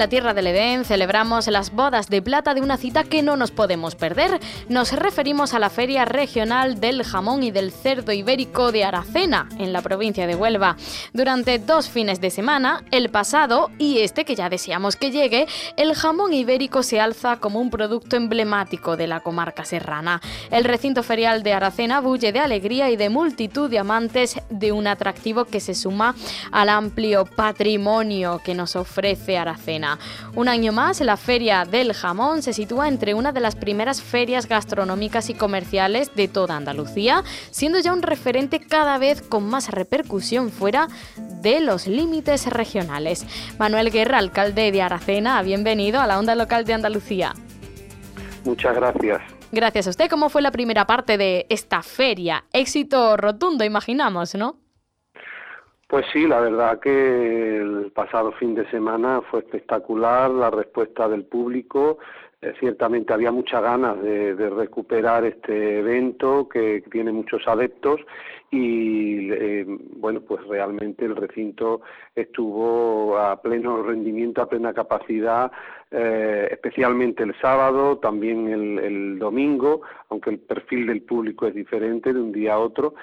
La Tierra del Edén celebramos las bodas de plata de una cita que no nos podemos perder. Nos referimos a la Feria Regional del Jamón y del Cerdo Ibérico de Aracena, en la provincia de Huelva. Durante dos fines de semana, el pasado y este que ya deseamos que llegue, el jamón ibérico se alza como un producto emblemático de la comarca serrana. El recinto ferial de Aracena bulle de alegría y de multitud de amantes de un atractivo que se suma al amplio patrimonio que nos ofrece Aracena. Un año más, la Feria del Jamón se sitúa entre una de las primeras ferias gastronómicas y comerciales de toda Andalucía, siendo ya un referente cada vez con más repercusión fuera de los límites regionales. Manuel Guerra, alcalde de Aracena, bienvenido a la onda local de Andalucía. Muchas gracias. Gracias a usted. ¿Cómo fue la primera parte de esta feria? Éxito rotundo, imaginamos, ¿no? Pues sí, la verdad que el pasado fin de semana fue espectacular la respuesta del público. Eh, ciertamente había muchas ganas de, recuperar este evento que tiene muchos adeptos y eh, bueno, pues realmente el recinto estuvo a pleno rendimiento, a plena capacidad, eh, especialmente el sábado, también el, el domingo, aunque el perfil del público es diferente de un día a otro,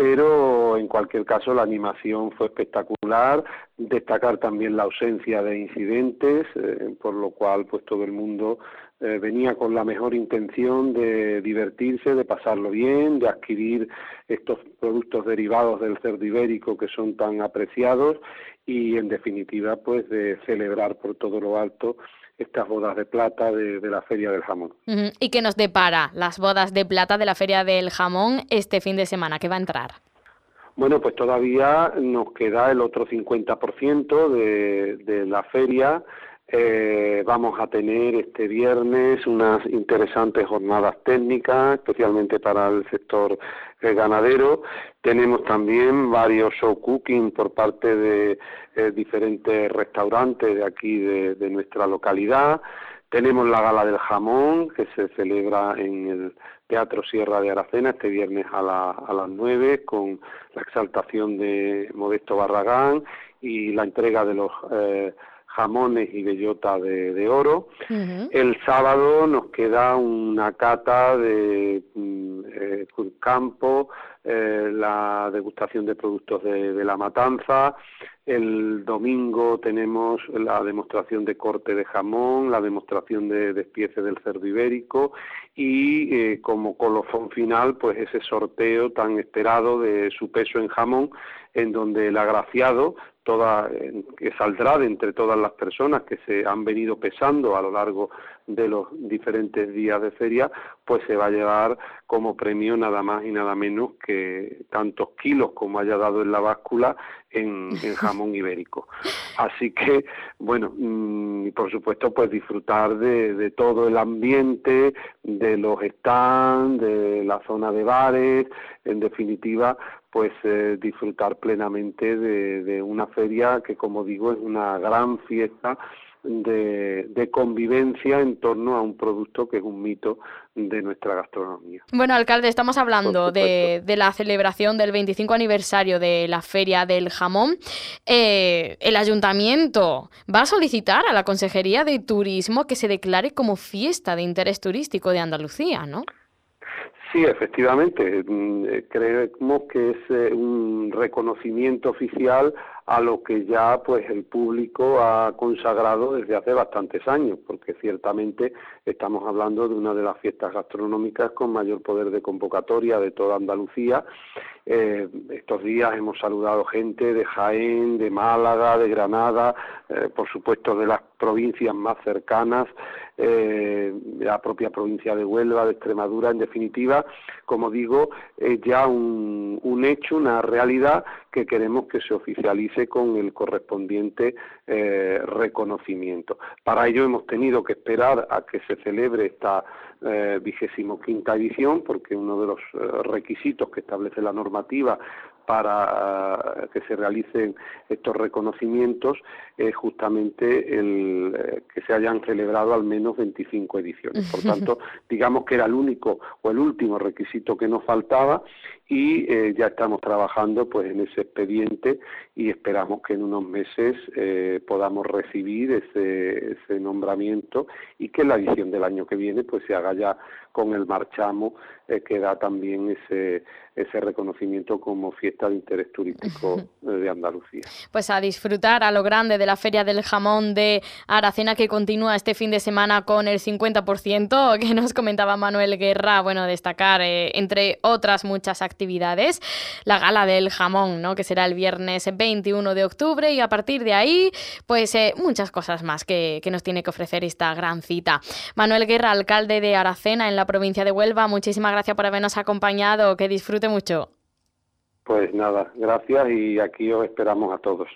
pero en cualquier caso la animación fue espectacular, destacar también la ausencia de incidentes, eh, por lo cual pues todo el mundo eh, venía con la mejor intención de divertirse, de pasarlo bien, de adquirir estos productos derivados del cerdo ibérico que son tan apreciados y en definitiva pues de celebrar por todo lo alto estas bodas de plata de, la Feria del Jamón. ¿Y qué nos depara las bodas de plata de la Feria del Jamón este fin de semana? ¿Qué va a entrar? Bueno, pues todavía nos queda el otro 50% de, de la feria eh, vamos a tener este viernes unas interesantes jornadas técnicas, especialmente para el sector eh, ganadero. Tenemos también varios show cooking por parte de eh, diferentes restaurantes de aquí de, nuestra localidad. Tenemos la gala del jamón que se celebra en el Teatro Sierra de Aracena este viernes a, a las 9 con la exaltación de Modesto Barragán y la entrega de los eh, jamones y bellota de, oro. El sábado nos queda una cata de mm, eh, campo, eh, la degustación de productos de, la matanza. El domingo tenemos la demostración de corte de jamón, la demostración de despiece del cerdo ibérico y eh, como colofón final, pues ese sorteo tan esperado de su peso en jamón, en donde el agraciado toda, que saldrá de entre todas las personas que se han venido pesando a lo largo de los diferentes días de feria, pues se va a llevar como premio nada más y nada menos que tantos kilos como haya dado en la báscula en, jamón ibérico. Así que, bueno, mm, por supuesto, pues disfrutar de, de todo el ambiente, de los stands, de la zona de bares, en definitiva, pues eh, disfrutar plenamente de, una feria que, como digo, es una gran fiesta de, convivencia en torno a un producto que es un mito de nuestra gastronomía. Bueno, alcalde, estamos hablando de, la celebración del 25 aniversario de la Feria del Jamón. Eh, el ayuntamiento va a solicitar a la Consejería de Turismo que se declare como fiesta de interés turístico de Andalucía, ¿no? Sí, efectivamente. Mm, eh, creemos que es eh, un reconocimiento oficial a lo que ya pues el público ha consagrado desde hace bastantes años, porque ciertamente estamos hablando de una de las fiestas gastronómicas con mayor poder de convocatoria de toda Andalucía. Eh, estos días hemos saludado gente de Jaén, de Málaga, de Granada, por supuesto de las provincias más cercanas, eh, la propia provincia de Huelva, de Extremadura, en definitiva, como digo, es ya un, un hecho, una realidad que queremos que se oficialice con el correspondiente eh, reconocimiento. Para ello hemos tenido que esperar a que se celebre esta eh, vigésimo quinta edición, porque uno de los eh, requisitos que establece la normativa para que se realicen estos reconocimientos es justamente el que se hayan celebrado al menos 25 ediciones. Por tanto, digamos que era el único o el último requisito que nos faltaba y eh, ya estamos trabajando pues en ese expediente y esperamos que en unos meses eh, podamos recibir ese, ese, nombramiento y que la edición del año que viene pues se haga ya con el marchamo eh, que da también ese, ese reconocimiento como fiesta de interés turístico de Andalucía. Pues a disfrutar a lo grande de la Feria del Jamón de Aracena que continúa este fin de semana con el 50% que nos comentaba Manuel Guerra, bueno, destacar entre otras muchas actividades. La gala del jamón, ¿no? Que será el viernes 21 de octubre y a partir de ahí, pues eh, muchas cosas más que, que nos tiene que ofrecer esta gran cita. Manuel Guerra, alcalde de Aracena en la provincia de Huelva, muchísimas gracias por habernos acompañado. Que disfrute mucho. Pues nada, gracias y aquí os esperamos a todos.